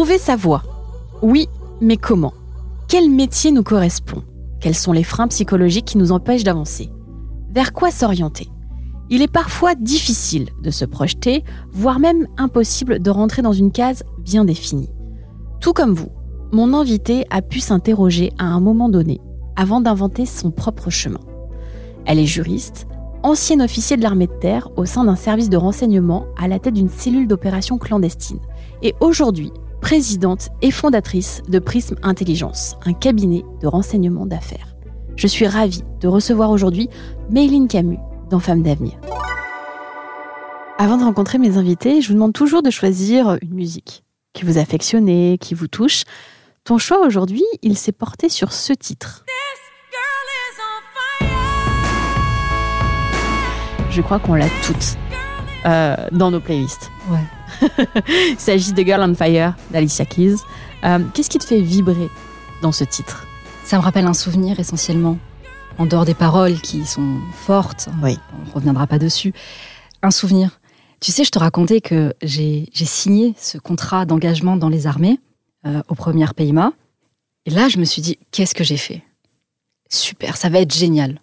Trouver sa voie. Oui, mais comment? Quel métier nous correspond? Quels sont les freins psychologiques qui nous empêchent d'avancer? Vers quoi s'orienter? Il est parfois difficile de se projeter, voire même impossible de rentrer dans une case bien définie. Tout comme vous, mon invité a pu s'interroger à un moment donné avant d'inventer son propre chemin. Elle est juriste, ancienne officier de l'armée de terre au sein d'un service de renseignement à la tête d'une cellule d'opération clandestine, et aujourd'hui présidente et fondatrice de Prism Intelligence, un cabinet de renseignement d'affaires. Je suis ravie de recevoir aujourd'hui Mayline Camus dans Femmes d'avenir. Avant de rencontrer mes invités, je vous demande toujours de choisir une musique qui vous affectionne, qui vous touche. Ton choix aujourd'hui, il s'est porté sur ce titre. Je crois qu'on l'a toute euh, dans nos playlists. Ouais. Il s'agit de Girl on Fire d'Alicia Keys. Euh, Qu'est-ce qui te fait vibrer dans ce titre? Ça me rappelle un souvenir essentiellement, en dehors des paroles qui sont fortes. Oui. On reviendra pas dessus. Un souvenir. Tu sais, je te racontais que j'ai j'ai signé ce contrat d'engagement dans les armées euh, au premier PIMA. Et là, je me suis dit, qu'est-ce que j'ai fait? Super, ça va être génial.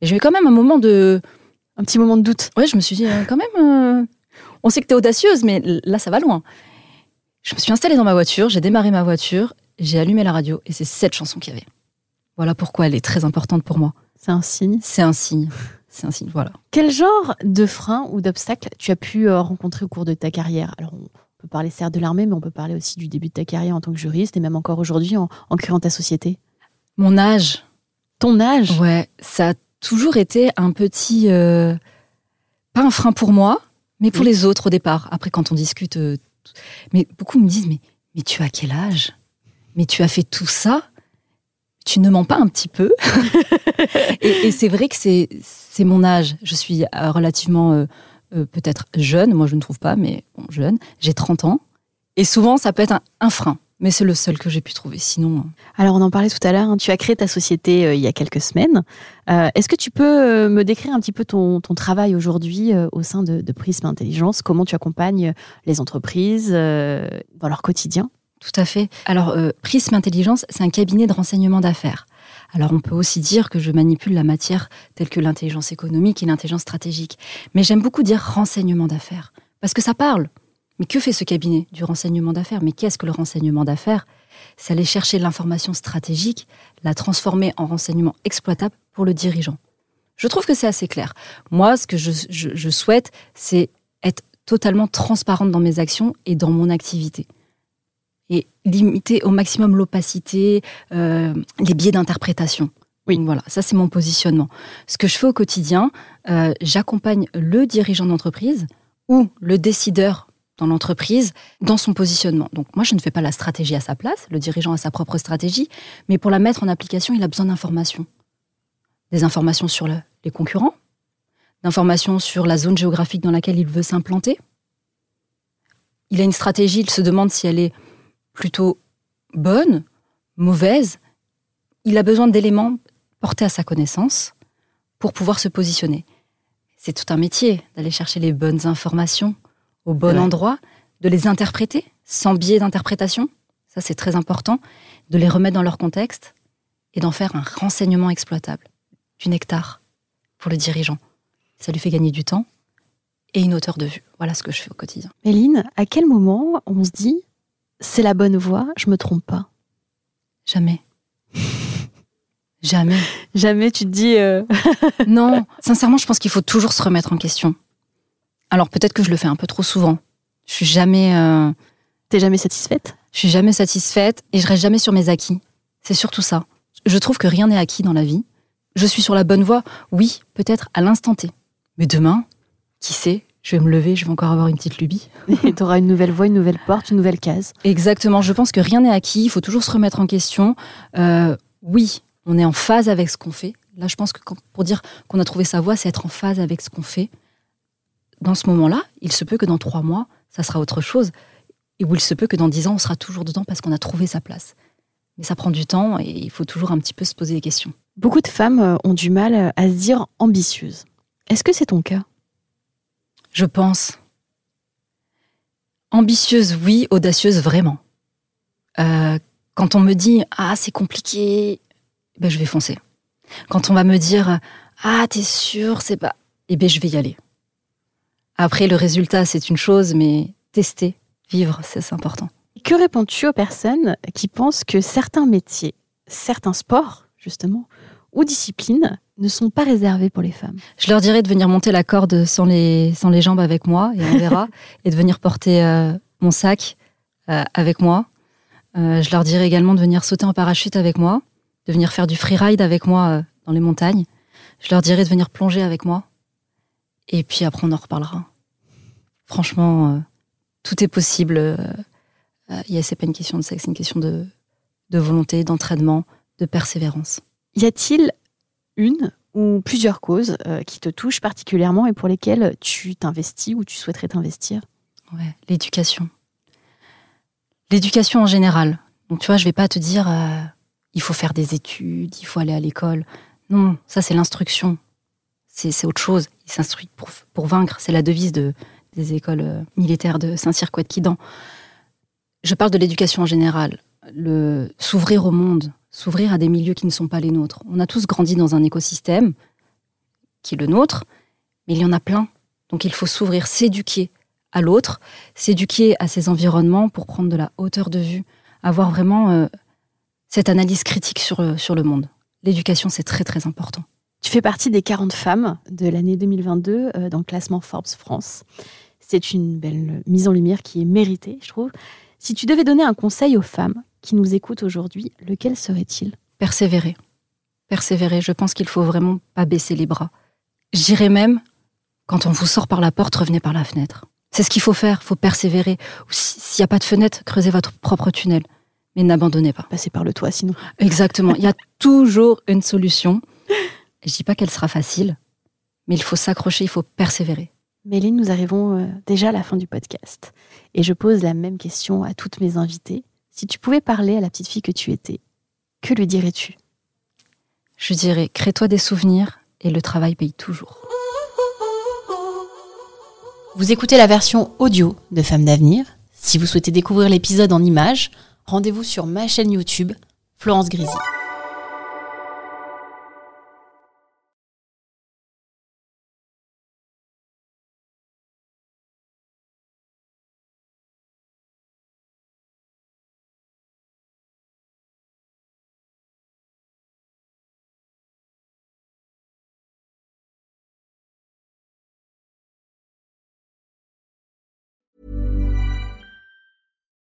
Et j'ai eu quand même un moment de... Un petit moment de doute. Ouais, je me suis dit, euh, quand même, euh, on sait que t'es audacieuse, mais là, ça va loin. Je me suis installée dans ma voiture, j'ai démarré ma voiture, j'ai allumé la radio, et c'est cette chanson qu'il y avait. Voilà pourquoi elle est très importante pour moi. C'est un signe. C'est un signe. C'est un signe, voilà. Quel genre de freins ou d'obstacles tu as pu euh, rencontrer au cours de ta carrière? Alors, on peut parler certes de l'armée, mais on peut parler aussi du début de ta carrière en tant que juriste et même encore aujourd'hui en, en créant ta société. Mon âge, Ton âge? Ouais, ça a toujours été un petit. euh, pas un frein pour moi, mais pour Oui. les autres au départ. Après, quand on discute. euh, mais beaucoup me disent mais, mais tu as quel âge? Mais tu as fait tout ça? Tu ne mens pas un petit peu? Et, et c'est vrai que c'est c'est mon âge. Je suis euh, relativement euh, euh, peut-être jeune, moi je ne trouve pas, mais bon, jeune. J'ai 30 ans. Et souvent, ça peut être un, un frein. Mais c'est le seul que j'ai pu trouver. Sinon. euh, Alors, on en parlait tout à l'heure, hein, tu as créé ta société euh, il y a quelques semaines. Euh, Est-ce que tu peux me décrire un petit peu ton, ton travail aujourd'hui euh, au sein de, de Prism Intelligence? Comment tu accompagnes les entreprises dans leur quotidien? Tout à fait. Alors, euh, Prism Intelligence, c'est un cabinet de renseignement d'affaires. Alors, on peut aussi dire que je manipule la matière telle que l'intelligence économique et l'intelligence stratégique. Mais j'aime beaucoup dire renseignement d'affaires, parce que ça parle. Mais que fait ce cabinet du renseignement d'affaires? Mais qu'est-ce que le renseignement d'affaires? C'est aller chercher l'information stratégique, la transformer en renseignement exploitable pour le dirigeant. Je trouve que c'est assez clair. Moi, ce que je, je- je souhaite, c'est être totalement transparente dans mes actions et dans mon activité et limiter au maximum l'opacité, euh, les biais d'interprétation. Oui. Donc Voilà, ça c'est mon positionnement. Ce que je fais au quotidien, euh, j'accompagne le dirigeant d'entreprise ou le décideur dans l'entreprise dans son positionnement. Donc moi, je ne fais pas la stratégie à sa place, le dirigeant a sa propre stratégie, mais pour la mettre en application, il a besoin d'informations. Des informations sur le- les concurrents, d'informations sur la zone géographique dans laquelle il veut s'implanter. Il a une stratégie, il se demande si elle est plutôt bonne, mauvaise. Il a besoin d'éléments portés à sa connaissance pour pouvoir se positionner. C'est tout un métier d'aller chercher les bonnes informations au bon endroit, de les interpréter sans biais d'interprétation. Ça, c'est très important. De les remettre dans leur contexte et d'en faire un renseignement exploitable, du nectar pour le dirigeant. Ça lui fait gagner du temps et une hauteur de vue. Voilà ce que je fais au quotidien. Méline, à quel moment on se dit c'est la bonne voie, je me trompe pas? Jamais. Jamais. Jamais tu te dis euh, Non, sincèrement, je pense qu'il faut toujours se remettre en question. Alors peut-être que je le fais un peu trop souvent. Je suis jamais, euh, t'es jamais satisfaite? je suis jamais satisfaite et je reste jamais sur mes acquis. C'est surtout ça. Je trouve que rien n'est acquis dans la vie. Je suis sur la bonne voie, oui, peut-être à l'instant T. Mais demain, qui sait? Je vais me lever, je vais encore avoir une petite lubie. Et tu auras une nouvelle voie, une nouvelle porte, une nouvelle case. Exactement. Je pense que rien n'est acquis. Il faut toujours se remettre en question. Euh, oui, on est en phase avec ce qu'on fait. Là, je pense que pour dire qu'on a trouvé sa voie, c'est être en phase avec ce qu'on fait. Dans ce moment-là, il se peut que dans trois mois, ça sera autre chose. Et où il se peut que dans dix ans, on sera toujours dedans parce qu'on a trouvé sa place. Mais ça prend du temps et il faut toujours un petit peu se poser des questions. Beaucoup de femmes euh, ont du mal euh, à se dire ambitieuses. Est-ce que c'est ton cas? Je pense. Ambitieuse, oui, audacieuse, vraiment. Euh, quand on me dit Ah, c'est compliqué, ben, je vais foncer. Quand on va me dire Ah, t'es sûr, c'est pas. Eh bien, je vais y aller. Après, le résultat, c'est une chose, mais tester, vivre, c'est important. Que réponds-tu aux personnes qui pensent que certains métiers, certains sports, justement, ou disciplines ne sont pas réservés pour les femmes? Je leur dirais de venir monter la corde sans les, sans les jambes avec moi, et on verra, et de venir porter euh, mon sac euh, avec moi. Euh, je leur dirais également de venir sauter en parachute avec moi, de venir faire du freeride avec moi dans les montagnes. Je leur dirais de venir plonger avec moi. Et puis après, on en reparlera. Franchement, tout est possible. Il c'est pas une question de sexe, c'est une question de, de volonté, d'entraînement, de persévérance. Y a-t-il une ou plusieurs causes euh, qui te touchent particulièrement et pour lesquelles tu t'investis ou tu souhaiterais t'investir? Ouais, l'éducation. L'éducation en général. Donc tu vois, je vais pas te dire euh, il faut faire des études, il faut aller à l'école. Non, ça c'est l'instruction. C'est autre chose. Il s'instruit pour, pour vaincre. C'est la devise de, des écoles euh, militaires de Saint-Cyr-Couette-Quidan. Je parle de l'éducation en général. S'ouvrir au monde, s'ouvrir à des milieux qui ne sont pas les nôtres. On a tous grandi dans un écosystème qui est le nôtre, mais il y en a plein. Donc il faut s'ouvrir, s'éduquer à l'autre, s'éduquer à ses environnements pour prendre de la hauteur de vue, avoir vraiment euh, cette analyse critique sur, euh, sur le monde. L'éducation, c'est très très important. Tu fais partie des 40 femmes de l'année 2022 euh, dans le classement Forbes France. C'est une belle mise en lumière qui est méritée, je trouve. Si tu devais donner un conseil aux femmes qui nous écoutent aujourd'hui, lequel serait-il? Persévérer. Persévérer. Je pense qu'il faut vraiment pas baisser les bras. J'irais même, quand on vous sort par la porte, revenez par la fenêtre. C'est ce qu'il faut faire. Il faut persévérer. S'il n'y a pas de fenêtre, creusez votre propre tunnel. Mais n'abandonnez pas. Passez par le toit, sinon. Exactement. Il y a toujours une solution. Je dis pas qu'elle sera facile, mais il faut s'accrocher, il faut persévérer. Méline, nous arrivons euh, déjà à la fin du podcast. Et je pose la même question à toutes mes invitées. Si tu pouvais parler à la petite fille que tu étais, que lui dirais-tu? Je dirais, crée-toi des souvenirs et le travail paye toujours. Vous écoutez la version audio de Femmes d'avenir. Si vous souhaitez découvrir l'épisode en images, rendez-vous sur ma chaîne YouTube, Florence Grisi.